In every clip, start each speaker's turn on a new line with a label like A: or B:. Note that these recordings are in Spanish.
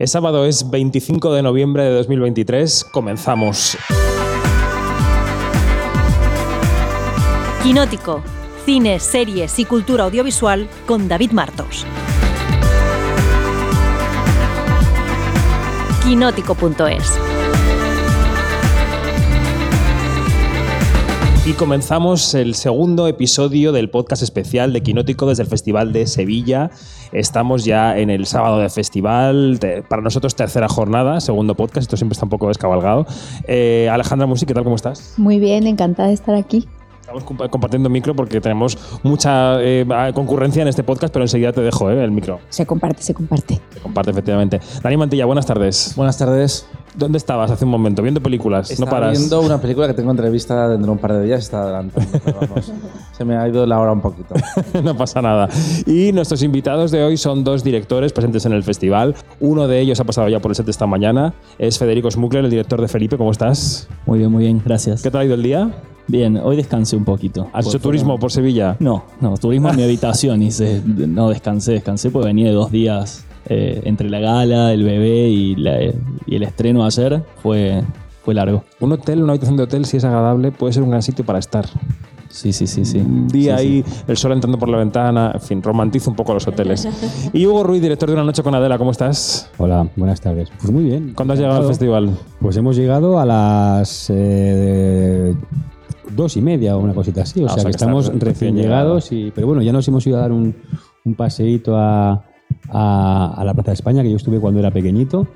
A: Es sábado, es 25 de noviembre de 2023. Comenzamos.
B: Quinótico. Cine, series y cultura audiovisual con David Martos. Quinótico.es.
A: Y comenzamos el segundo episodio del podcast especial de Quinótico desde el Festival de Sevilla. Estamos ya en el sábado de festival, te- para nosotros tercera jornada, segundo podcast, esto siempre está un poco descabalgado. Eh, Alejandra Musi, ¿qué tal? ¿Cómo estás?
C: Muy bien, encantada de estar aquí.
A: Estamos compa- compartiendo micro porque tenemos mucha eh, concurrencia en este podcast, pero enseguida te dejo eh, el micro.
C: Se comparte, se comparte.
A: Se comparte efectivamente. Dani Mantilla, buenas tardes.
D: Buenas tardes.
A: ¿Dónde estabas hace un momento? Viendo películas,
D: Estaba
A: no paras.
D: viendo una película que tengo entrevista dentro de un par de días, está vamos, se me ha ido la hora un poquito.
A: no pasa nada. Y nuestros invitados de hoy son dos directores presentes en el festival. Uno de ellos ha pasado ya por el set esta mañana. Es Federico Smukler, el director de Felipe. ¿Cómo estás?
E: Muy bien, muy bien, gracias.
A: ¿Qué tal ha ido el día?
E: Bien, hoy descansé un poquito.
A: ¿Has hecho turismo por Sevilla?
E: No, no, turismo en mi habitación. Hice, no descansé, descansé porque venía de dos días eh, entre la gala, el bebé y, la- y el estreno ayer. Fue, fue largo.
A: Un hotel, una habitación de hotel, si es agradable, puede ser un gran sitio para estar.
E: Sí, sí, sí, sí.
A: Un día
E: Sí,
A: ahí, el sol entrando por la ventana, en fin, romantizo un poco los hoteles. Y Hugo Ruiz, director de Una Noche con Adela, ¿cómo estás?
F: Hola, buenas tardes. Pues muy bien.
A: ¿Cuándo has llegado al festival?
F: Pues hemos llegado a las eh, dos y media o una cosita así. O
A: Ah,
F: sea,
A: o sea
F: que estamos
A: recién
F: recién
A: llegado.
F: llegados. Y, pero bueno, ya nos hemos ido a dar un, un paseíto a, a- a la Plaza de España, que yo estuve cuando era pequeñito.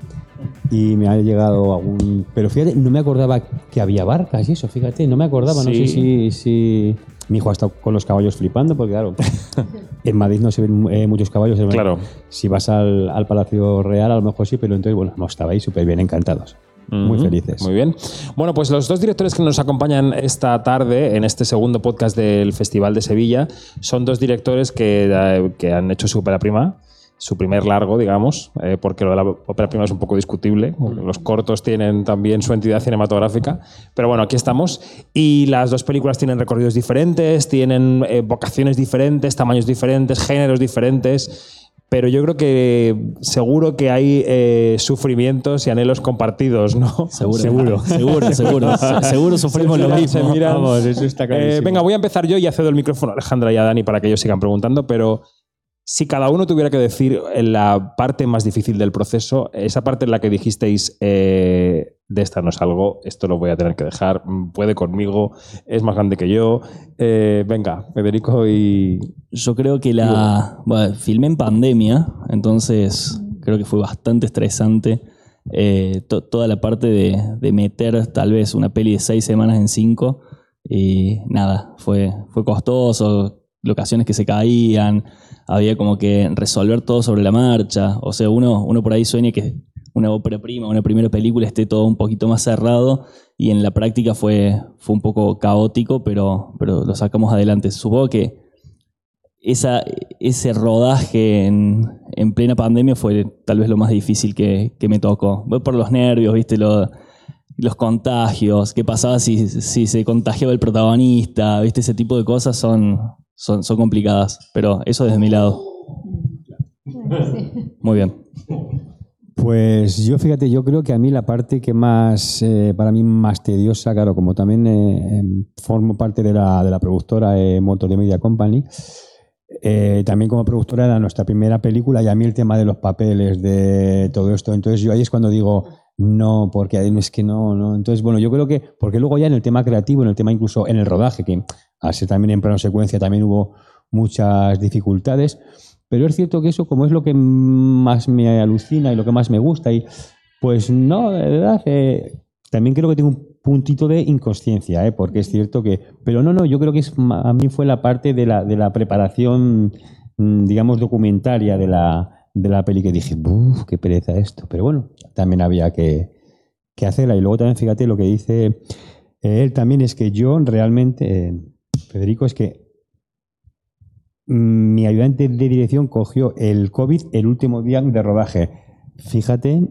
F: Y me ha llegado algún... Pero fíjate, no me acordaba que había barcas y eso, fíjate, no me acordaba. No
A: Sí.
F: sé si, si... Mi hijo ha estado con los caballos flipando, porque claro, en Madrid no se ven eh, muchos caballos.
A: Claro.
F: Si vas al, al Palacio Real, a lo mejor sí, pero entonces, bueno, no estaba ahí súper bien, encantados. Muy felices.
A: Muy bien. Bueno, pues los dos directores que nos acompañan esta tarde en este segundo podcast del Festival de Sevilla son dos directores que, eh, que han hecho su ópera prima, su primer largo, digamos, eh, porque lo de la ópera prima es un poco discutible. Los cortos tienen también su entidad cinematográfica. Pero bueno, aquí estamos. Y las dos películas tienen recorridos diferentes, tienen eh, vocaciones diferentes, tamaños diferentes, géneros diferentes. Pero yo creo que seguro que hay eh, sufrimientos y anhelos compartidos, ¿no?
E: Seguro. Seguro. Seguro, seguro. Se- seguro sufrimos lo mismo.
F: Vamos, eso está
A: Eh, venga, voy a empezar yo y cedo el micrófono a Alejandra y a Dani para que ellos sigan preguntando, pero si cada uno tuviera que decir en la parte más difícil del proceso, esa parte en la que dijisteis, eh, de esta no es algo, esto lo voy a tener que dejar, mm, puede conmigo, es más grande que yo. Eh, venga, Federico y...
E: Yo creo que la. Bueno, filmé en pandemia, entonces creo que fue bastante estresante eh, to- toda la parte de, de meter tal vez una peli de seis semanas en cinco. Y nada, fue, fue costoso, locaciones que se caían, había como que resolver todo sobre la marcha. O sea, uno, uno por ahí sueña que una ópera prima, una primera película esté todo un poquito más cerrado y en la práctica fue, fue un poco caótico, pero, pero lo sacamos adelante. Supongo que esa, ese rodaje en, en plena pandemia fue tal vez lo más difícil que, que me tocó. Voy por los nervios, viste, Lo- los contagios, qué pasaba si, si se contagiaba el protagonista, viste, ese tipo de cosas son, son, son complicadas, pero eso desde mi lado. Muy bien.
F: Pues yo, fíjate, yo creo que a mí la parte que más, eh, para mí más tediosa, claro, como también eh, em, formo parte de la, de la productora eh, Multimedia Company, eh, también como productora era nuestra primera película y a mí el tema de los papeles, de todo esto, entonces yo ahí es cuando digo, no, porque es que no, no. Entonces, bueno, yo creo que, porque luego ya en el tema creativo, en el tema incluso en el rodaje, que al ser también en plano secuencia también hubo muchas dificultades, pero es cierto que eso, como es lo que más me alucina y lo que más me gusta, y pues no, de verdad, eh, también creo que tengo un puntito de inconsciencia, ¿eh? porque es cierto que. Pero no, no, yo creo que es, a mí fue la parte de la, de la preparación, mm, digamos, documentaria de la, de la peli que dije, uff, qué pereza esto. Pero bueno, también había que, que hacerla. Y luego también, fíjate, lo que dice eh, él también es que yo realmente, eh, Federico, es que mm, mi ayudante de dirección cogió el COVID el último día de rodaje. Fíjate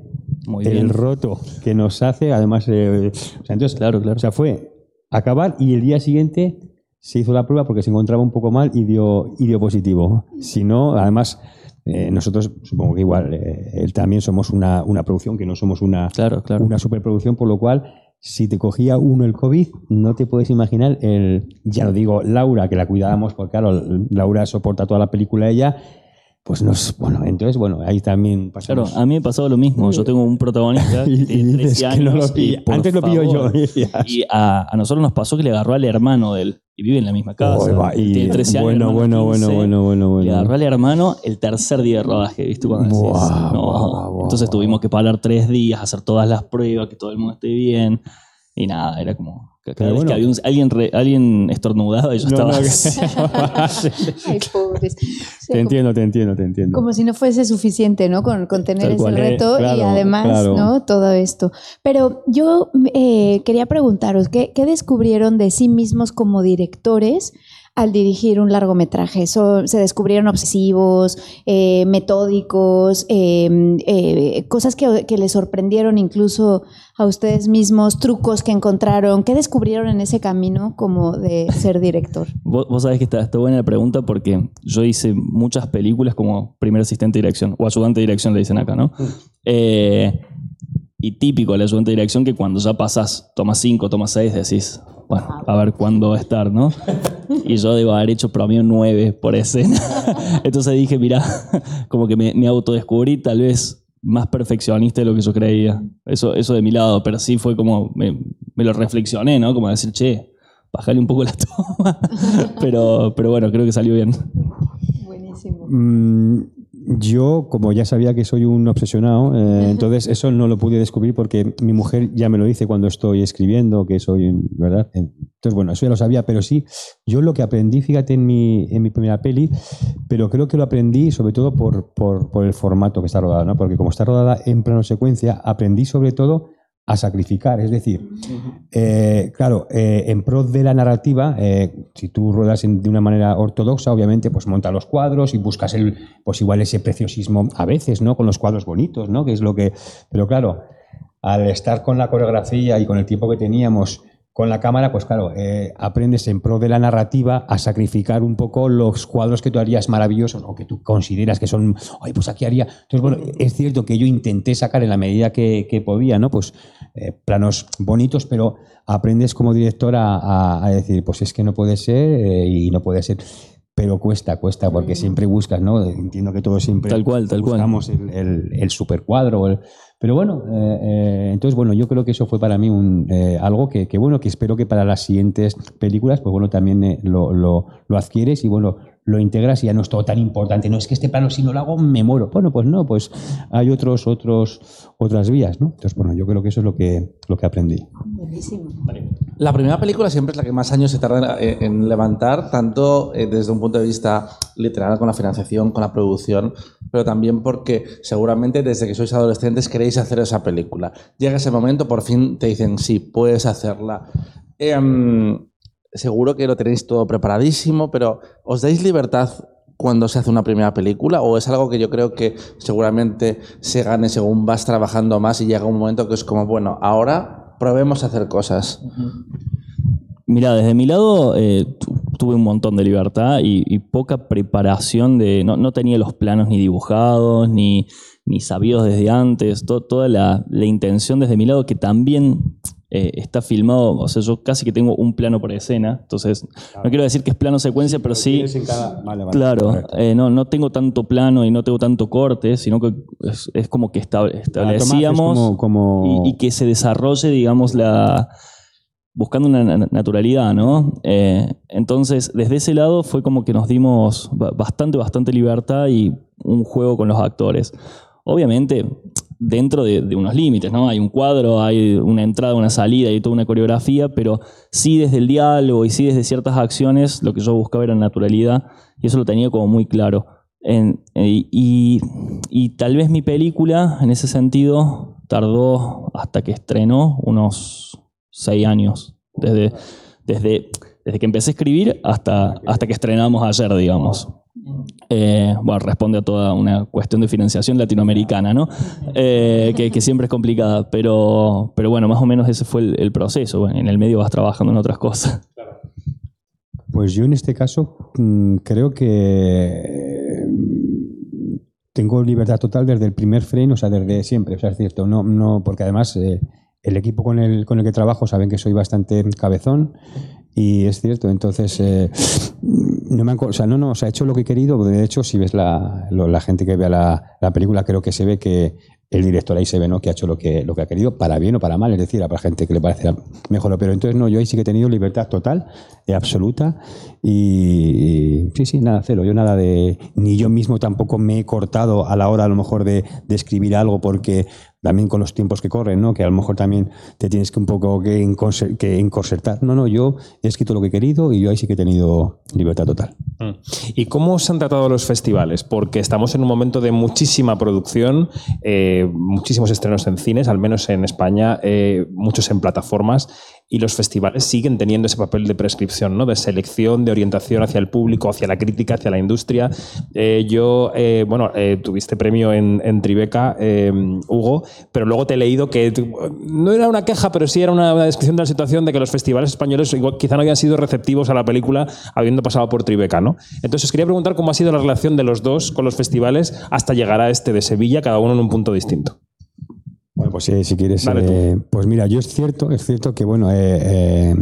E: Muy
F: el
E: bien.
F: roto que nos hace, además, eh, o sea, entonces,
E: Claro, claro.
F: o sea, fue acabar y el día siguiente se hizo la prueba porque se encontraba un poco mal y dio, y dio positivo. Si no, además, eh, nosotros supongo que igual eh, él también somos una, una producción, que no somos una,
E: Claro, claro.
F: una superproducción, por lo cual, si te cogía uno el COVID, no te puedes imaginar el, ya no digo Laura, que la cuidábamos, porque claro, Laura soporta toda la película ella, pues nos, bueno, entonces, bueno, ahí también
E: Claro,
F: pasamos.
E: a mí me pasaba lo mismo. Yo tengo un protagonista
F: dices
E: 13
F: que no
E: años.
F: lo
E: y,
F: Antes lo pillo yo.
E: favor. Y a, a nosotros nos pasó que le agarró al hermano de él. Y vive en la misma casa.
F: Oh, y-
E: tiene 13 años.
F: bueno, bueno, bueno,
E: 15.
F: bueno, bueno,
E: Le agarró al hermano el tercer día de rodaje, ¿viste? Cuando decís, no. Entonces tuvimos que parar tres días, hacer todas las pruebas, que todo el mundo esté bien. Y nada, era como. que Cada
F: Pero
E: vez
F: bueno.
E: que había un- alguien, re- alguien estornudaba y yo
F: No,
E: estaba.
F: no,
C: Ay, pobres.
F: Te entiendo, te entiendo, te entiendo.
C: Como si no fuese suficiente, ¿no? Con, con tener
E: Tal
C: ese
E: cual.
C: reto
F: Eh, claro,
C: y además,
F: claro.
C: ¿no? Todo esto. Pero yo eh, quería preguntaros, ¿qué, qué descubrieron de sí mismos como directores al dirigir un largometraje? So- ¿Se descubrieron obsesivos, eh, metódicos, eh, eh, cosas que, que les sorprendieron incluso a ustedes mismos, trucos que encontraron? ¿Qué descubrieron en ese camino como de ser director?
E: Vos, vos sabés que está, está buena la pregunta porque yo hice muchas películas como primer asistente de dirección o ayudante de dirección le dicen acá, ¿no? Eh, y típico el ayudante de dirección que cuando ya pasás, tomas 5, tomas 6, decís, bueno, a ver cuándo va a estar, ¿no? Y yo debo haber hecho promedio 9 por escena. Entonces dije, mira, como que me, me autodescubrí tal vez más perfeccionista de lo que yo creía. Eso, eso de mi lado, pero sí fue como, me, me lo reflexioné, ¿no? Como decir, che, bajale un poco la toma. pero, pero bueno, creo que salió bien.
C: Buenísimo.
F: Mm, yo, como ya sabía que soy un obsesionado, eh, entonces eso no lo pude descubrir porque mi mujer ya me lo dice cuando estoy escribiendo, que soy, ¿verdad? Entonces, bueno, eso ya lo sabía, pero sí, yo lo que aprendí, fíjate, en mi, en mi primera peli, pero creo que lo aprendí sobre todo por, por, por el formato que está rodada, ¿no? Porque como está rodada en plano secuencia, aprendí sobre todo a sacrificar, es decir, eh, claro, eh, en pro de la narrativa, eh, si tú ruedas en- de una manera ortodoxa, obviamente, pues monta los cuadros y buscas el, pues igual ese preciosismo a veces, ¿no? Con los cuadros bonitos, ¿no? Que es lo que, pero claro, al estar con la coreografía y con el tiempo que teníamos con la cámara, pues claro, eh, aprendes en pro de la narrativa a sacrificar un poco los cuadros que tú harías maravillosos o que tú consideras que son, ay, pues aquí haría. Entonces, bueno, es cierto que yo intenté sacar en la medida que, que podía, ¿no? Pues eh, planos bonitos, pero aprendes como director a, a- a decir, pues es que no puede ser eh, y no puede ser. Pero cuesta, cuesta, porque siempre buscas, ¿no? Entiendo que todos siempre
E: Tal cual, tal cual.
F: buscamos el, el, el supercuadro. el- pero bueno, eh, eh, entonces, bueno, yo creo que eso fue para mí un, eh, algo que, que, bueno, que espero que para las siguientes películas, pues bueno, también eh, lo, lo, lo adquieres y bueno, lo integras y ya no es todo tan importante. No es que este plano, si no lo hago, me muero. Bueno, pues no, pues hay otros, otros, otras vías, ¿no? Entonces, bueno, yo creo que eso es lo que, lo que aprendí.
C: Buenísimo.
D: La primera película siempre es la que más años se tarda en, en levantar, tanto eh, desde un punto de vista literal, con la financiación, con la producción, pero también porque seguramente desde que sois adolescentes queréis hacer esa película. Llega ese momento, por fin te dicen, sí, puedes hacerla. Em, seguro que lo tenéis todo preparadísimo, pero ¿os dais libertad cuando se hace una primera película? ¿O es algo que yo creo que seguramente se gane según vas trabajando más y llega un momento que es como, bueno, ahora probemos a hacer cosas?
E: Mira, desde mi lado eh, tu- tuve un montón de libertad y, poca preparación de. No, no tenía los planos ni dibujados, ni, ni sabidos desde antes. to- toda la, la intención desde mi lado, que también eh, está filmado. O sea, yo casi que tengo un plano por escena. Entonces, no quiero decir que es plano secuencia, pero sí.
F: Vale, vale,
E: Claro, eh, no, no tengo tanto plano y no tengo tanto corte, sino que es, es como que
F: es
E: establecíamos
F: como, como-
E: y, y que se desarrolle, digamos, la buscando una na- naturalidad, ¿no? Eh, entonces, desde ese lado fue como que nos dimos ba- bastante, bastante libertad y un juego con los actores. Obviamente, dentro de, unos límites, ¿no? Hay un cuadro, hay una entrada, una salida y toda una coreografía, pero sí desde el diálogo y sí desde ciertas acciones, lo que yo buscaba era naturalidad y eso lo tenía como muy claro. Eh, y, y tal vez mi película, en ese sentido, tardó hasta que estrenó unos seis años. Desde, desde, desde que empecé a escribir hasta, hasta que estrenamos ayer, digamos. Eh, bueno, responde a toda una cuestión de financiación latinoamericana, ¿no? Eh, que, que siempre es complicada, pero, pero bueno, más o menos ese fue el, el proceso. Bueno, en el medio vas trabajando en otras cosas.
F: Pues yo en este caso mm, creo que tengo libertad total desde el primer frame, o sea, desde siempre, o sea, es cierto, no, no, porque además eh, el equipo con el, con el que trabajo saben que soy bastante cabezón y es cierto, entonces eh, no me han, o sea, no, no, o sea, he hecho lo que he querido, de hecho, si ves la, lo- la gente que vea la, la película, creo que se ve que el director ahí se ve, ¿no? Que ha hecho lo que, lo que ha querido, para bien o para mal, es decir, para gente que le parece mejor, pero entonces no, yo ahí sí que he tenido libertad total, eh, absoluta, y, y sí, sí, nada, cero, yo nada de, ni yo mismo tampoco me he cortado a la hora a lo mejor de escribir algo porque también con los tiempos que corren, ¿no? Que a lo mejor también te tienes que un poco que, encorse- que encorsetar. No, no, yo he escrito lo que he querido y yo ahí sí que he tenido libertad total.
A: Mm. ¿Y cómo se han tratado los festivales? Porque estamos en un momento de muchísima producción, eh, muchísimos estrenos en cines, al menos en España, eh, muchos en plataformas, y los festivales siguen teniendo ese papel de prescripción, ¿no? de selección, de orientación hacia el público, hacia la crítica, hacia la industria. Eh, yo, eh, bueno, eh, tuviste premio en, en Tribeca, eh, Hugo, pero luego te he leído que no era una queja, pero sí era una, una descripción de la situación de que los festivales españoles igual, quizá no habían sido receptivos a la película habiendo pasado por Tribeca, ¿no? Entonces quería preguntar cómo ha sido la relación de los dos con los festivales hasta llegar a este de Sevilla, cada uno en un punto distinto.
F: Pues eh, si quieres, eh, pues mira, yo es cierto, es cierto que bueno, eh, eh,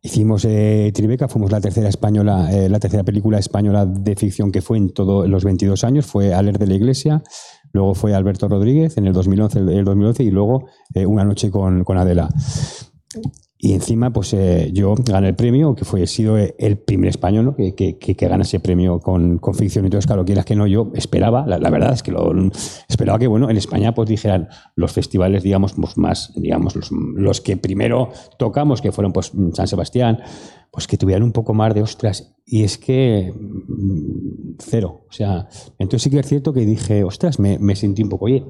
F: hicimos Tribeca, fuimos la tercera española, la tercera película española de ficción que fue en todos los 22 años, fue Aler de la Iglesia, luego fue Alberto Rodríguez en el 2011, el, el 2011 y luego Una noche con, con Adela. Y encima, pues eh, yo gané el premio, que fue he sido el primer español que, que, que, gana ese premio con, con ficción. Entonces, claro, quieras que no, yo esperaba, la, la verdad es que lo, esperaba que, bueno, en España pues dijeran los festivales, digamos, pues, más, digamos, los, los que primero tocamos, que fueron pues San Sebastián, pues que tuvieran un poco más de ostras. Y es que mm, cero. O sea, entonces sí que es cierto que dije, ostras, me, me sentí un poco, oye,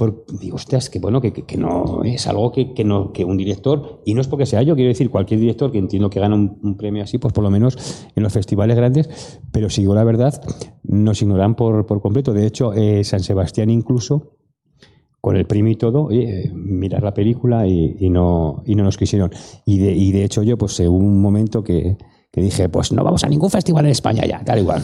F: por, digo, ostras, que bueno, que, que, que no es algo que, que, no, que un director, y no es porque sea yo, quiero decir, cualquier director que entiendo que gana un, un, premio así, pues por lo menos en los festivales grandes, pero si digo la verdad, nos ignoran por, por completo. De hecho, eh, San Sebastián incluso, con el premio y todo, oye, mirar la película y, y, no, y no nos quisieron. Y de, y de hecho yo, pues hubo un momento que, que dije, pues no vamos a ningún festival en España ya, tal igual.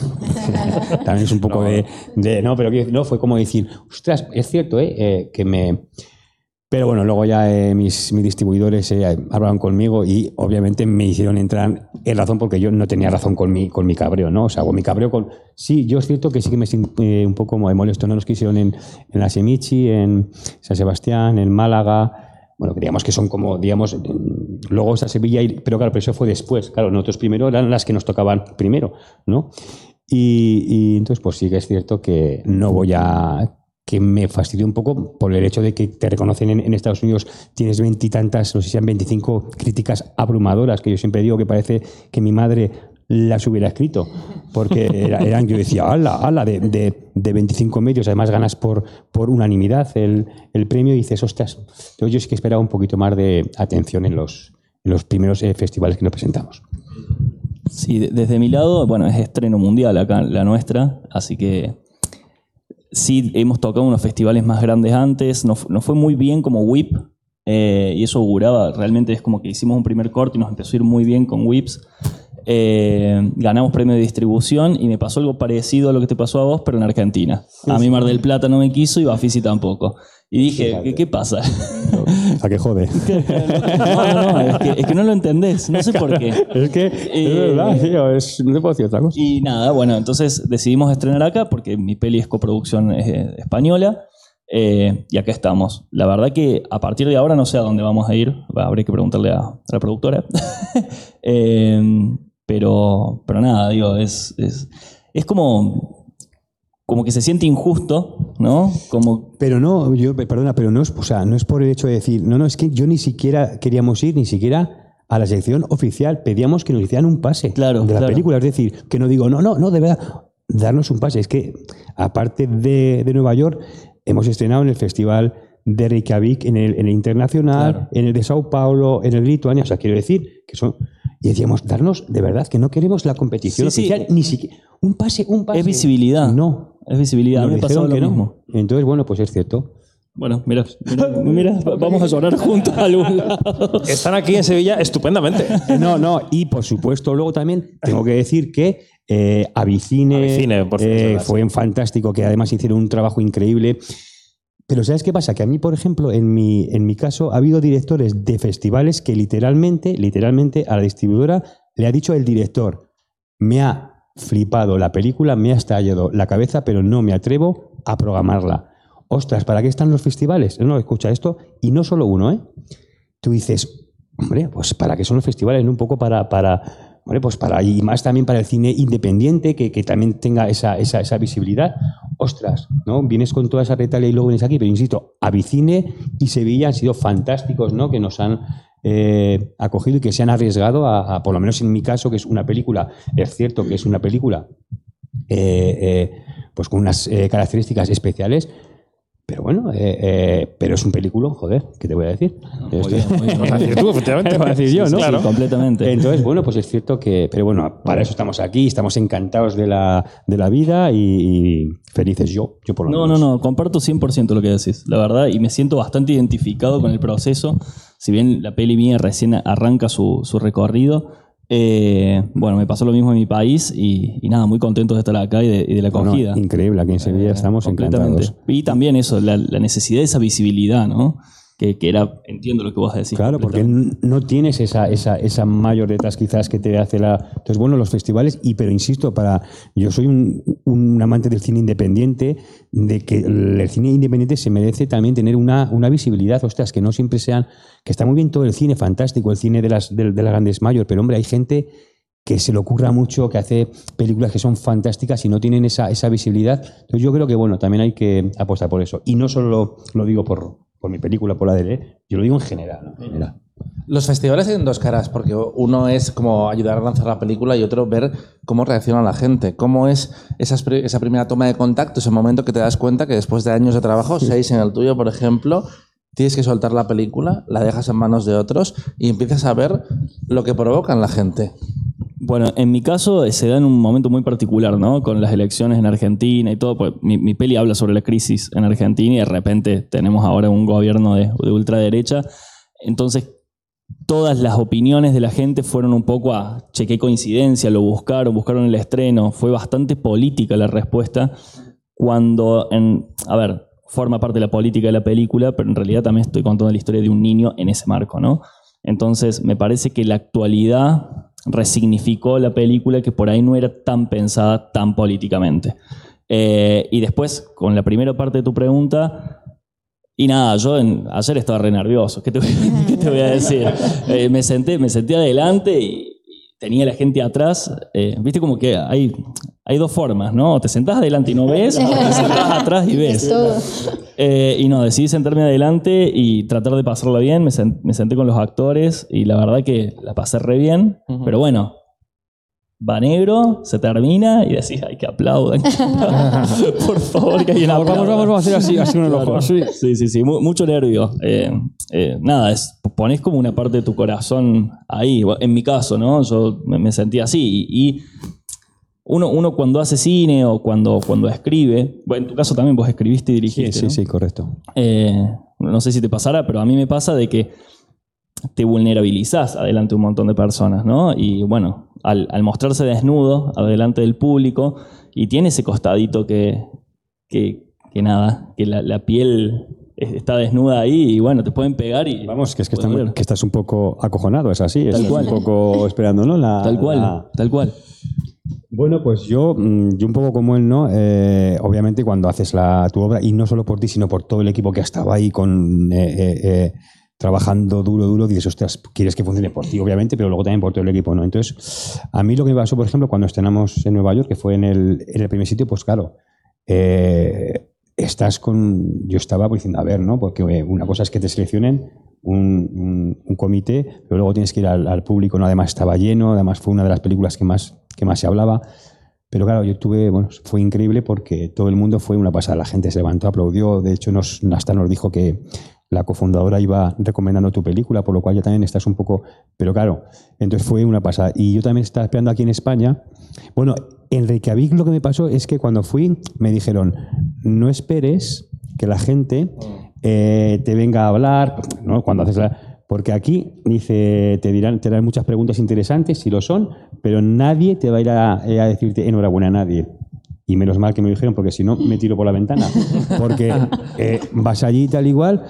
F: También es un poco no. De, de, No, pero no, fue como decir, ostras, es cierto, ¿eh? eh que me. Pero bueno, luego ya eh, mis, mis, distribuidores eh, hablaron conmigo y obviamente me hicieron entrar en razón porque yo no tenía razón con mi, con mi cabreo, ¿no? O sea, con mi cabreo con... Sí, yo es cierto que sí que me siento un poco molesto, no nos quisieron en, en la Semichi, en San Sebastián, en Málaga, bueno, que digamos que son como, digamos, luego está Sevilla, y, pero claro, pero eso fue después. Claro, nosotros primero eran las que nos tocaban primero, ¿no? Y, y entonces, pues sí que es cierto que no voy a que me fastidió un poco por el hecho de que te reconocen en, en Estados Unidos, tienes veintitantas, no sé si sean 25 críticas abrumadoras, que yo siempre digo que parece que mi madre las hubiera escrito, porque era, eran, yo decía, ala, ala, de, de, de, 25 medios, además ganas por, por unanimidad el, el, premio y dices, ostras, entonces yo sí que esperaba un poquito más de atención en los, en los primeros eh, festivales que nos presentamos.
E: Sí, desde mi lado, bueno, es estreno mundial acá, la nuestra, así que sí hemos tocado unos festivales más grandes antes, nos, nos fue muy bien como WIP, eh, y eso auguraba, realmente es como que hicimos un primer corte y nos empezó a ir muy bien con WIPs. Eh, ganamos premio de distribución y me pasó algo parecido a lo que te pasó a vos, pero en Argentina. A mí Mar del Plata no me quiso y Bafisi tampoco. Y dije, ¿qué, ¿qué, pasa?
F: ¿A qué jode?
E: No, no, no, es que, es que, no lo entendés, no sé por qué.
F: Es que eh, es verdad, tío, es, no te puedo decir otra cosa.
E: Y nada, bueno, entonces decidimos estrenar acá porque mi peli es coproducción eh, española. Eh, y acá estamos. La verdad que a partir de ahora no sé a dónde vamos a ir. Habría que preguntarle a, a la productora. eh, pero, pero nada, digo, es, es, es como, como que se siente injusto, ¿no? Como...
F: Pero no, yo, perdona, pero no es, o sea, no es por el hecho de decir, no, no, es que yo ni siquiera queríamos ir, ni siquiera a la sección oficial, pedíamos que nos hicieran un pase
E: claro,
F: de la
E: claro.
F: película, es decir, que no digo, no, no, no, de verdad, darnos un pase. Es que, aparte de, de Nueva York, hemos estrenado en el Festival de Reykjavik, en el, en el Internacional, claro. en el de Sao Paulo, en el de Lituania, o sea, quiero decir que son... Y decíamos, darnos, de verdad, que no queremos la competición sí, oficial, sí. ni siquiera... Un pase, un pase.
E: Es visibilidad.
F: No.
E: Es visibilidad.
F: No,
E: me pasó lo
F: que
E: mismo.
F: No. Entonces, bueno, pues es cierto.
E: Bueno, mira, mira, mira, vamos a llorar juntos a algún lado.
A: Están aquí en Sevilla estupendamente.
F: No, no, y por supuesto, luego también tengo que decir que eh, Avicine,
A: Avicine, por
F: eh, fue fantástico, que además hicieron un trabajo increíble. Pero ¿sabes qué pasa? Que a mí, por ejemplo, en mi, en mi caso, ha habido directores de festivales que literalmente, literalmente a la distribuidora le ha dicho el director, me ha flipado la película, me ha estallado la cabeza, pero no me atrevo a programarla. Ostras, ¿para qué están los festivales? No, escucha esto, y no solo uno, ¿eh? Tú dices, hombre, pues ¿para qué son los festivales? Un poco para, para, pues para, y más también para el cine independiente, que, que también tenga esa, esa, esa visibilidad. Ostras, ¿no? Vienes con toda esa retalia y luego vienes aquí, pero insisto, Avicine y Sevilla han sido fantásticos, ¿no? Que nos han eh, acogido y que se han arriesgado a, por lo menos en mi caso, que es una película, es cierto que es una película eh, eh, pues con unas características especiales, pero bueno, eh, eh, pero es un película, joder, ¿qué te voy a decir?
E: Muy
F: Esto-
E: bien, muy bien.
A: Vas a decir tú, efectivamente.
F: Voy a decir yo,
E: Sí,
F: ¿no?
E: sí,
A: Claro.
E: completamente.
F: Entonces, bueno, pues es cierto que, pero bueno, para eso estamos aquí, estamos encantados de la, de la vida y, felices yo, yo por lo
E: No,
F: menos.
E: no, no, comparto 100% lo que decís, la verdad, y me siento bastante identificado con el proceso. Si bien la peli mía recién arranca su, su recorrido, eh, bueno, me pasó lo mismo en mi país y, y nada, muy contento de estar acá y de, y de la acogida.
F: increíble, aquí en Sevilla
E: Eh,
F: estamos encantados.
E: Y también eso, la, la necesidad de esa visibilidad, ¿no? Que, que era, entiendo lo que vos decís.
F: Claro, porque no tienes esa, esa, esa mayor detrás quizás que te hace la... Entonces, bueno, los festivales, y pero insisto, para yo soy un, un amante del cine independiente, de que el, el cine independiente se merece también tener una, una visibilidad, ostras, que no siempre sean... Que está muy bien todo el cine fantástico, el cine de las, de, de las grandes mayores, pero hombre, hay gente que se le ocurra mucho, que hace películas que son fantásticas y no tienen esa, esa visibilidad. Entonces yo creo que, bueno, también hay que apostar por eso. Y no solo lo, lo digo por, por mi película, por la de yo lo digo en general. ¿no? En general.
D: Los festivales tienen dos caras, porque uno es como ayudar a lanzar la película y otro ver cómo reacciona la gente, cómo es esa, esa primera toma de contacto, ese momento que te das cuenta que después de años de trabajo, seis en el tuyo, por ejemplo, tienes que soltar la película, la dejas en manos de otros y empiezas a ver lo que provoca en la gente.
E: Bueno, en mi caso eh, se da en un momento muy particular, ¿no? Con las elecciones en Argentina y todo. Pues mi, mi peli habla sobre la crisis en Argentina y de repente tenemos ahora un gobierno de, de ultraderecha. Entonces, todas las opiniones de la gente fueron un poco a, che, qué coincidencia, lo buscaron, buscaron el estreno. Fue bastante política la respuesta cuando, en, a ver, forma parte de la política de la película, pero en realidad también estoy contando la historia de un niño en ese marco, ¿no? Entonces, me parece que la actualidad resignificó la película que por ahí no era tan pensada tan políticamente. Eh, y después, con la primera parte de tu pregunta, y nada, yo en- ayer estaba re nervioso, ¿qué te voy, qué te voy a decir? Eh, me, senté, me senté adelante y tenía la gente atrás. eh, Viste como que hay, hay dos formas, ¿no? Te sentás adelante y no ves, o te sentás atrás y ves.
C: Es todo.
E: Eh, y no, decidí sentarme adelante y tratar de pasarla bien. Me, sen- me senté con los actores y la verdad que la pasé re bien. Pero bueno, va negro, se termina y decís, ay, que aplaudan. Por favor, que alguien
F: Vamos,
E: aplauda.
F: vamos, vamos a hacer así, así uno
E: Claro.
F: así.
E: Sí, sí, sí, mu- mucho nervio. Eh, eh, nada, es, pones como una parte de tu corazón ahí. En mi caso, ¿no? Yo me, me sentí así. Y, y uno, uno cuando hace cine o cuando, cuando escribe, bueno, en tu caso también vos escribiste y
F: Sí,
E: dirigiste.
F: sí,
E: ¿no?
F: sí, correcto.
E: Eh, no sé si te pasará, pero a mí me pasa de que te vulnerabilizás adelante de un montón de personas, ¿no? Y bueno, al, al mostrarse desnudo adelante del público, y tiene ese costadito que, que, que nada, que la, la piel es- está desnuda ahí y bueno, te pueden pegar y...
F: Vamos, que es que, que estás un poco acojonado, es así,
E: Tal
F: estás
E: cual.
F: un poco esperando, ¿no? La-
E: Tal cual,
F: la-
E: tal cual.
F: Bueno, pues yo, mm, yo un poco como él, ¿no? Eh, obviamente cuando haces la, tu obra, y no solo por ti, sino por todo el equipo que ha estado ahí con, eh, eh, trabajando duro, duro, dices, ostras, quieres que funcione por ti, obviamente, pero luego también por todo el equipo, ¿no? Entonces, a mí lo que me pasó, por ejemplo, cuando estrenamos en Nueva York, que fue en el, primer sitio, pues claro, eh, estás con, yo estaba pues, diciendo, a ver, ¿no? Porque una cosa es que te seleccionen un comité, pero luego tienes que ir al, al público, ¿no? Además estaba lleno, además fue una de las películas que más, que más se hablaba. Pero claro, yo tuve, bueno, fue increíble porque todo el mundo fue una pasada. La gente se levantó, aplaudió. De hecho, nos, hasta nos dijo que la cofundadora iba recomendando tu película, por lo cual ya también estás un poco. Pero claro, entonces fue una pasada. Y yo también estaba esperando aquí en España. Bueno, en Reykjavik lo que me pasó es que cuando fui me dijeron, no esperes que la gente eh, te venga a hablar. Cuando haces la Porque aquí, dice, te dirán, te darán muchas preguntas interesantes, si lo son, pero nadie te va a ir a, eh, a decirte enhorabuena, nadie. Y menos mal que me dijeron, porque si no, me tiro por la ventana. Porque eh, vas allí tal igual,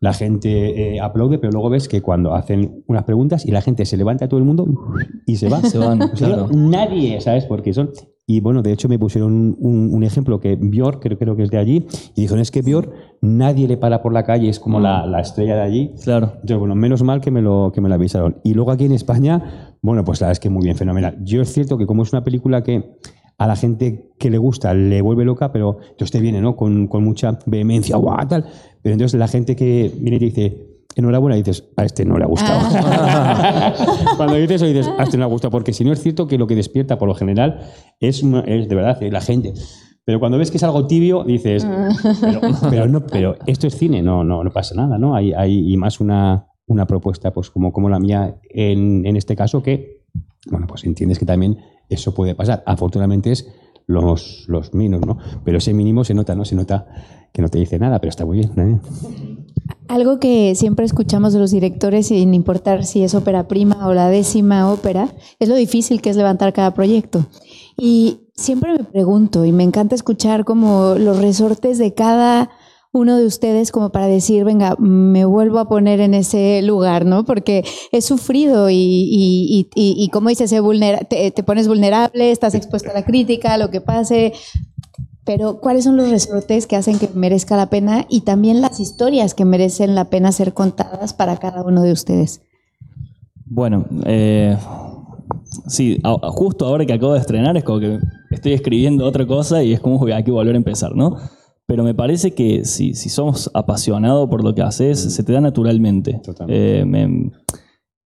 F: la gente eh, aplaude, pero luego ves que cuando hacen unas preguntas y la gente se levanta todo el mundo y se va.
E: Se van, claro.
F: Nadie, ¿sabes? Porque son. Y bueno, de hecho me pusieron un, un- ejemplo que Björk, creo, creo que es de allí, y dijeron, es que Björk nadie le para por la calle, es como la, la estrella de allí.
E: Claro.
F: Entonces, bueno, menos mal que me, lo, que me lo avisaron. Y luego aquí en España, bueno, pues la verdad es que muy bien, fenomenal. Yo es cierto que como es una película que a la gente que le gusta le vuelve loca, pero entonces te viene, ¿no? Con, con mucha vehemencia, guau, tal. Pero entonces la gente que viene y te dice, enhorabuena, dices, a este no le ha gustado. Cuando dices eso, dices, a este no le ha gustado. Porque si no es cierto que lo que despierta por lo general es, una- es de verdad, eh, la gente. Pero cuando ves que es algo tibio, dices, pero, pero no, pero esto es cine, no, no, no pasa nada, ¿no? Hay, hay y más una, una propuesta, pues como, como la mía en, en este caso, que, bueno, pues entiendes que también eso puede pasar. Afortunadamente es los, los mínimos, ¿no? Pero ese mínimo se nota, ¿no? Se nota que no te dice nada, pero está muy bien. ¿eh?
C: Algo que siempre escuchamos de los directores, sin importar si es ópera prima o la décima ópera, es lo difícil que es levantar cada proyecto. Y siempre me pregunto, y me encanta escuchar como los resortes de cada uno de ustedes como para decir, venga, me vuelvo a poner en ese lugar, ¿no? Porque he sufrido y, y, y, y- y como dices, te, te pones vulnerable, estás expuesto a la crítica, a lo que pase, pero ¿cuáles son los resortes que hacen que merezca la pena y también las historias que merecen la pena ser contadas para cada uno de ustedes?
E: Bueno, eh, sí, justo ahora que acabo de estrenar es como que estoy escribiendo otra cosa y es como que hay que volver a empezar, ¿no? Pero me parece que si, si somos apasionados por lo que haces, se te da naturalmente.
F: Totalmente.
E: Eh, me-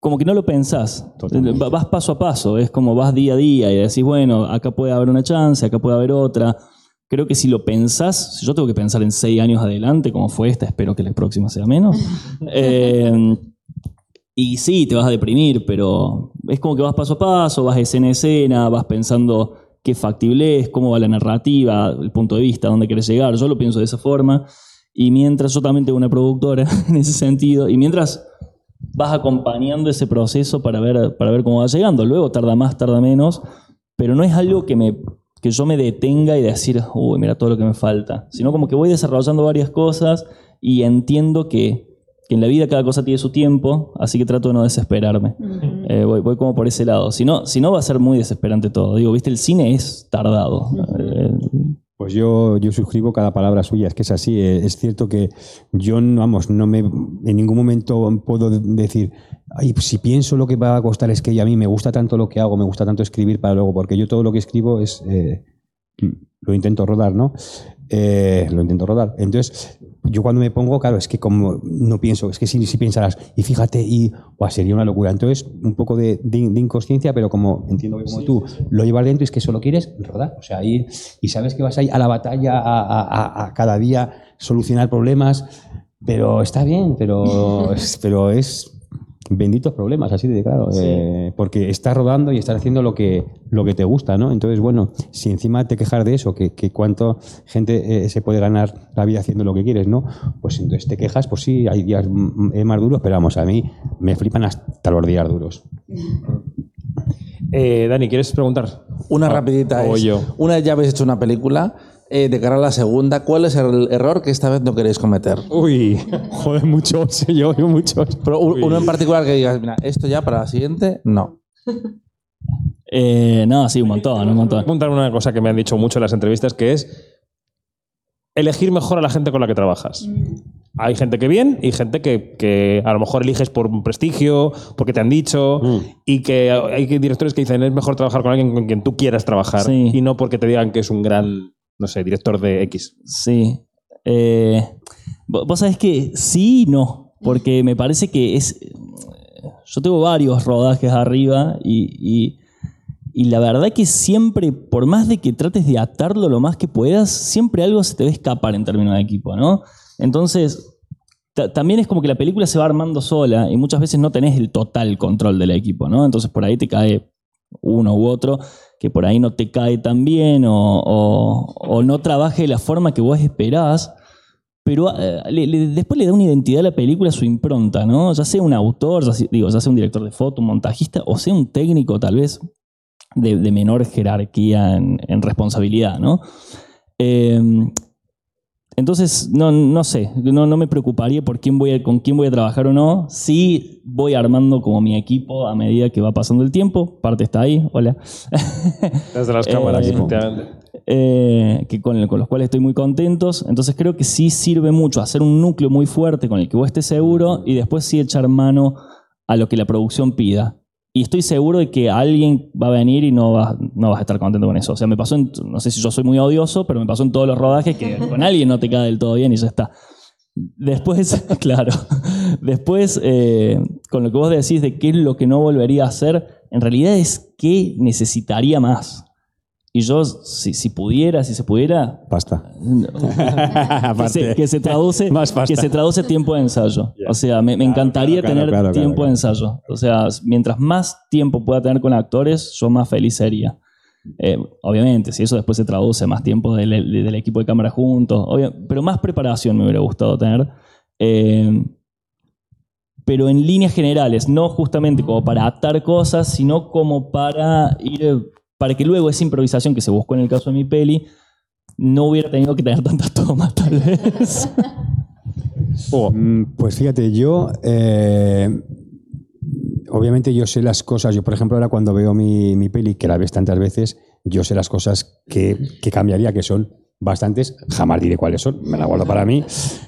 E: como que no lo pensás.
F: Totalmente.
E: Vas paso a paso, es como vas día a día y decís, bueno, acá puede haber una chance, acá puede haber otra. Creo que si lo pensás, si yo tengo que pensar en seis años adelante, como fue esta, espero que la próxima sea menos. eh, y sí, te vas a deprimir, pero es como que vas paso a paso, vas escena a escena, vas pensando qué factible es, cómo va la narrativa, el punto de vista, dónde quieres llegar. Yo lo pienso de esa forma. Y mientras yo también tengo una productora en ese sentido, y mientras vas acompañando ese proceso para ver, para ver cómo va llegando. Luego tarda más, tarda menos, pero no es algo que, me, que yo me detenga y decir, uy, mira todo lo que me falta, sino como que voy desarrollando varias cosas y entiendo que, que en la vida cada cosa tiene su tiempo, así que trato de no desesperarme. Eh, voy, voy como por ese lado. Si no, si no, va a ser muy desesperante todo. Digo, viste, el cine es tardado. Eh,
F: Pues yo, yo suscribo cada palabra suya, es que es así. eh, Es cierto que yo, no- vamos, no me, en ningún momento puedo decir, ay, pues si pienso lo que va a costar es que a mí me gusta tanto lo que hago, me gusta tanto escribir para luego, porque yo todo lo que escribo es, eh, lo intento rodar, ¿no? Eh, lo intento rodar. Entonces, yo cuando me pongo, claro, es que como no pienso, es que si, si pensarás, y fíjate, y sería una locura. Entonces, un poco de, de- de inconsciencia, pero como entiendo que como tú lo llevas dentro, es que solo quieres rodar. O sea, ir y sabes que vas a ir a la batalla, a, a- cada día solucionar problemas, pero está bien, pero, pero es benditos problemas, así de claro, eh, porque estás rodando y estás haciendo lo que, lo que te gusta, ¿no? Entonces, bueno, si encima te quejas de eso, que, que cuánto gente eh, se puede ganar la vida haciendo lo que quieres, ¿no? Pues entonces te quejas, pues sí, hay días mm, más duros, pero vamos, a mí me flipan hasta los días duros.
A: Eh, Dani, ¿quieres preguntar?
D: Una
A: O-
D: rapidita
A: o
D: es,
A: yo.
D: una vez ya habéis hecho una película, eh, de cara a la segunda, ¿cuál es el error que esta vez no queréis cometer?
A: Uy, joder, muchos, yo oigo muchos.
D: Pero
A: Uy.
D: uno en particular que digas, mira, esto ya para la siguiente, no.
E: eh, no, sí, un montón, un montón.
A: apuntar una cosa que me han dicho mucho en las entrevistas, que es elegir mejor a la gente con la que trabajas. Hay gente que bien y gente que, que a lo mejor eliges por un prestigio, porque te han dicho, y que hay directores que dicen es mejor trabajar con alguien con quien tú quieras trabajar
E: Sí.
A: y no porque te digan que es un gran, no sé, director de X.
E: Sí. Eh, vo- vos sabés que sí y no, porque me parece que es... Yo tengo varios rodajes arriba y, y- y la verdad que siempre, por más de que trates de atarlo lo más que puedas, siempre algo se te va a escapar en términos de equipo, ¿no? Entonces, ta- también es como que la película se va armando sola y muchas veces no tenés el total control del equipo, ¿no? Entonces por ahí te cae uno u otro que por ahí no te cae tan bien o, no trabaje de la forma que vos esperás. pero le- después le da una identidad a la película, su impronta, ¿no? Ya sea un autor, ya sea, digo, ya sea un director de foto, un montajista, o sea un técnico tal vez de, menor jerarquía en, en responsabilidad, ¿no? Eh, entonces, no, no sé, no, no me preocuparía por quién voy a- con quién voy a trabajar o no. Sí voy armando como mi equipo a medida que va pasando el tiempo. Parte está ahí, hola.
A: Desde las
E: Eh,
A: cámaras, efectivamente.
E: Eh, que con, con los cuales estoy muy contentos. Entonces creo que sí sirve mucho hacer un núcleo muy fuerte con el que vos estés seguro y después sí echar mano a lo que la producción pida. Y estoy seguro de que alguien va a venir y no, va, no vas a estar contento con eso. O sea, me pasó, en- no sé si yo soy muy odioso, pero me pasó en todos los rodajes que con alguien no te queda del todo bien y ya está. Después, claro, después eh, con lo que vos decís de qué es lo que no volvería a hacer, en realidad es qué necesitaría más. Y yo, si, si pudiera, si se pudiera,
F: Pasta.
E: que se, que se traduce
F: Más pasta.
E: que se traduce tiempo de ensayo. O sea, me, me encantaría
F: claro,
E: tener
F: claro,
E: tiempo de ensayo. O sea, mientras más tiempo pueda tener con actores, yo más feliz sería. Eh, obviamente, si eso después se traduce más tiempo del, del- del equipo de cámara juntos, obvio- pero más preparación me hubiera gustado tener. Eh, pero en líneas generales, no justamente como para atar cosas, sino como para ir, para que luego esa improvisación que se buscó en el caso de mi peli, no hubiera tenido que tener tantas tomas, tal vez.
F: Mm, Pues fíjate, yo eh, obviamente yo sé las cosas. Yo, por ejemplo, ahora cuando veo mi, mi peli, que la ves tantas veces, yo sé las cosas que, que cambiaría, que son bastantes. Jamás diré cuáles son, me la guardo para mí.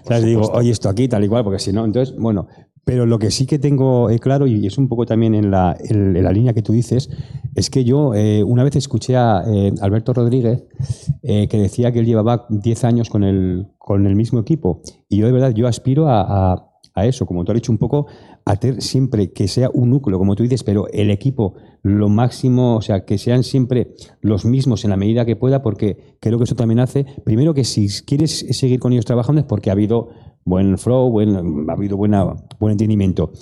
F: Les digo, oye, esto aquí, tal y cual, porque si no, entonces, bueno. Pero lo que sí que tengo eh, claro, y es un poco también en la, línea que tú dices, es que yo eh, una vez escuché a eh, Alberto Rodríguez eh, que decía que él llevaba 10 años con el, con el mismo equipo. Y yo de verdad, yo aspiro a, a- a eso, como tú has dicho un poco, a tener siempre que sea un núcleo, como tú dices, pero el equipo lo máximo, o sea, que sean siempre los mismos en la medida que pueda, porque creo que eso también hace, primero que si quieres seguir con ellos trabajando es porque ha habido buen flow, buen, ha habido buena, buen entendimiento.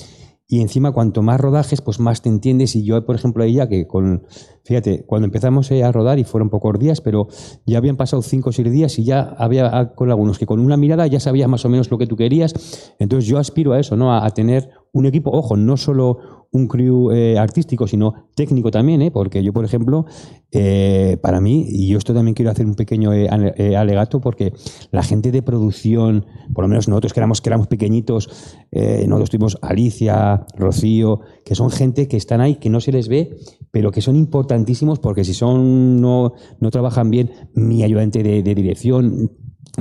F: Y encima, cuanto más rodajes, pues más te entiendes. Y yo, por ejemplo, ella que con, fíjate, cuando empezamos eh, a rodar y fueron pocos días, pero ya habían pasado cinco o seis días y ya había ah, con algunos que con una mirada ya sabías más o menos lo que tú querías. Entonces yo aspiro a eso, ¿no? A, a tener un equipo, ojo, no solo un crew eh, artístico, sino técnico también, ¿eh? porque yo, por ejemplo, eh, para mí, y yo esto también quiero hacer un pequeño eh, ale- alegato, porque la gente de producción, por lo menos nosotros que éramos, que éramos pequeñitos, nosotros tuvimos Alicia, Rocío, que son gente que están ahí, que no se les ve, pero que son importantísimos porque si son no, no trabajan bien, mi ayudante de dirección,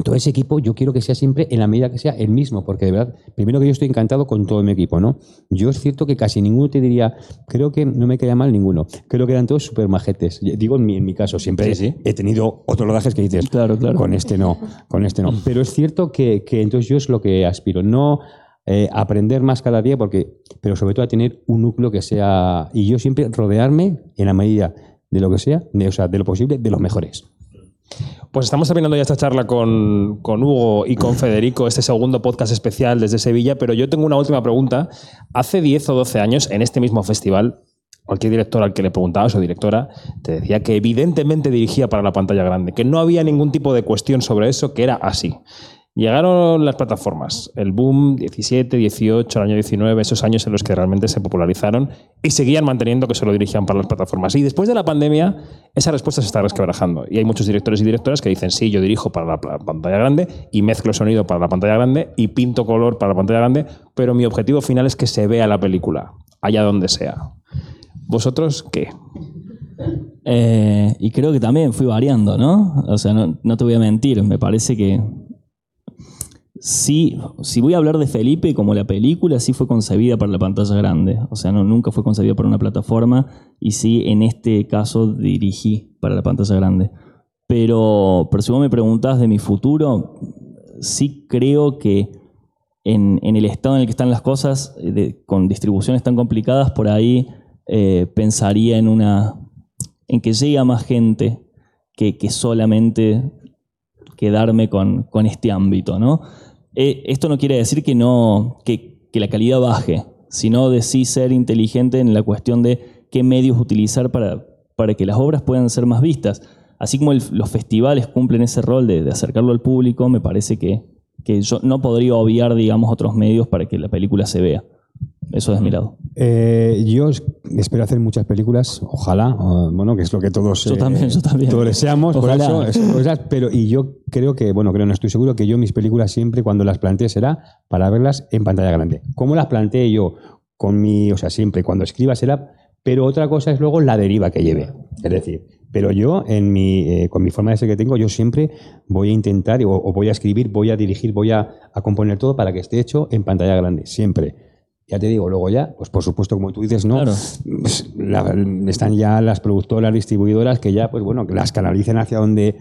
F: todo ese equipo yo quiero que sea siempre en la medida que sea el mismo, porque de verdad, primero que yo estoy encantado con todo mi equipo, ¿no? Yo es cierto que casi ninguno te diría, creo que no me caía mal ninguno, creo que eran todos súper majetes. Digo en mi, en mi caso, siempre
A: Sí, sí.
F: he tenido otros rodajes que dices,
E: Claro, claro.
F: con este no, con este no. Pero es cierto que, que entonces yo es lo que aspiro, no eh, aprender más cada día, porque, pero sobre todo a tener un núcleo que sea, y yo siempre rodearme en la medida de lo que sea, de, o sea, de lo posible, de los mejores.
A: Pues estamos terminando ya esta charla con, con Hugo y con Federico, este segundo podcast especial desde Sevilla, pero yo tengo una última pregunta. Hace 10 o 12 años, en este mismo festival, cualquier director al que le preguntabas o directora te decía que evidentemente dirigía para la pantalla grande, que no había ningún tipo de cuestión sobre eso, que era así. Llegaron las plataformas, el boom 17, 18, el año 19, esos años en los que realmente se popularizaron y seguían manteniendo que solo dirigían para las plataformas. Y después de la pandemia, esa respuesta se está resquebrajando. Y hay muchos directores y directoras que dicen, sí, yo dirijo para la pantalla grande y mezclo sonido para la pantalla grande y pinto color para la pantalla grande, pero mi objetivo final es que se vea la película, allá donde sea. ¿Vosotros qué?
E: Eh, y creo que también fui variando, ¿no? O sea, no te voy a mentir, me parece que sí, si voy a hablar de Felipe, como la película sí fue concebida para la pantalla grande, o sea, no, nunca fue concebida para una plataforma y sí, en este caso dirigí para la pantalla grande. Pero, pero si vos me preguntás de mi futuro, sí creo que en, el estado en el que están las cosas, eh, con distribuciones tan complicadas, por ahí eh, pensaría en una en que llegue a más gente que, solamente quedarme con este ámbito, ¿no? Eh, esto no quiere decir que, no, que, la calidad baje, sino de sí ser inteligente en la cuestión de qué medios utilizar para, para que las obras puedan ser más vistas. Así como los festivales cumplen ese rol de, de acercarlo al público, me parece que, que yo no podría obviar, digamos, otros medios para que la película se vea. Eso es mi lado.
F: Eh, yo es- espero hacer muchas películas, ojalá, bueno, que es lo que todos,
E: Yo
F: eh,
E: también, yo también.
F: todos deseamos, por eso, esas cosas, pero y yo creo que, bueno, creo, no estoy seguro que yo mis películas siempre cuando las plantee será para verlas en pantalla grande. ¿Cómo las planteé yo? Con mi, o sea, siempre cuando escriba será, pero otra cosa es luego la deriva que lleve. Es decir, pero yo, en mi, eh, con mi forma de ser que tengo, yo siempre voy a intentar, o, o voy a escribir, voy a dirigir, voy a, a componer todo para que esté hecho en pantalla grande, siempre. Ya te digo, luego ya, pues por supuesto, como tú dices, no,
E: Claro.
F: pues, la- están ya las productoras, distribuidoras que ya, pues bueno, que las canalicen hacia donde,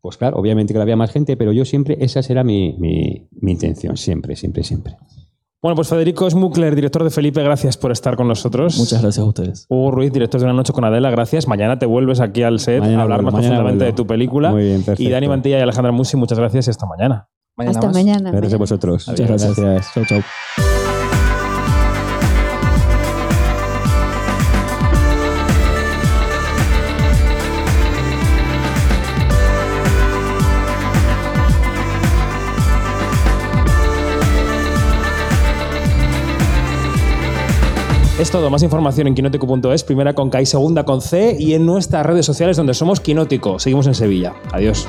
F: pues claro, obviamente que había más gente, pero yo siempre, esa será mi, mi- mi intención, siempre, siempre, siempre.
A: Bueno, pues Federico Smukler, director de Felipe, gracias por estar con nosotros.
E: Muchas gracias a ustedes.
A: Hugo Ruiz, director de Una Noche con Adela, gracias. Mañana te vuelves aquí al set
F: Mañana
A: a hablar
F: vuelvo,
A: más
F: mañana
A: profundamente
F: vuelvo.
A: de tu película.
F: Muy bien,
A: y
F: perfecto.
A: Dani Mantilla y Alejandra Musi, muchas gracias y hasta mañana.
D: Mañana
C: Hasta
D: más.
C: mañana.
F: Gracias a vosotros.
E: Muchas gracias. Chau, chau.
A: Es todo, más información en quinótico.es, primera con K y segunda con C y en nuestras redes sociales donde somos Quinótico. Seguimos en Sevilla. Adiós.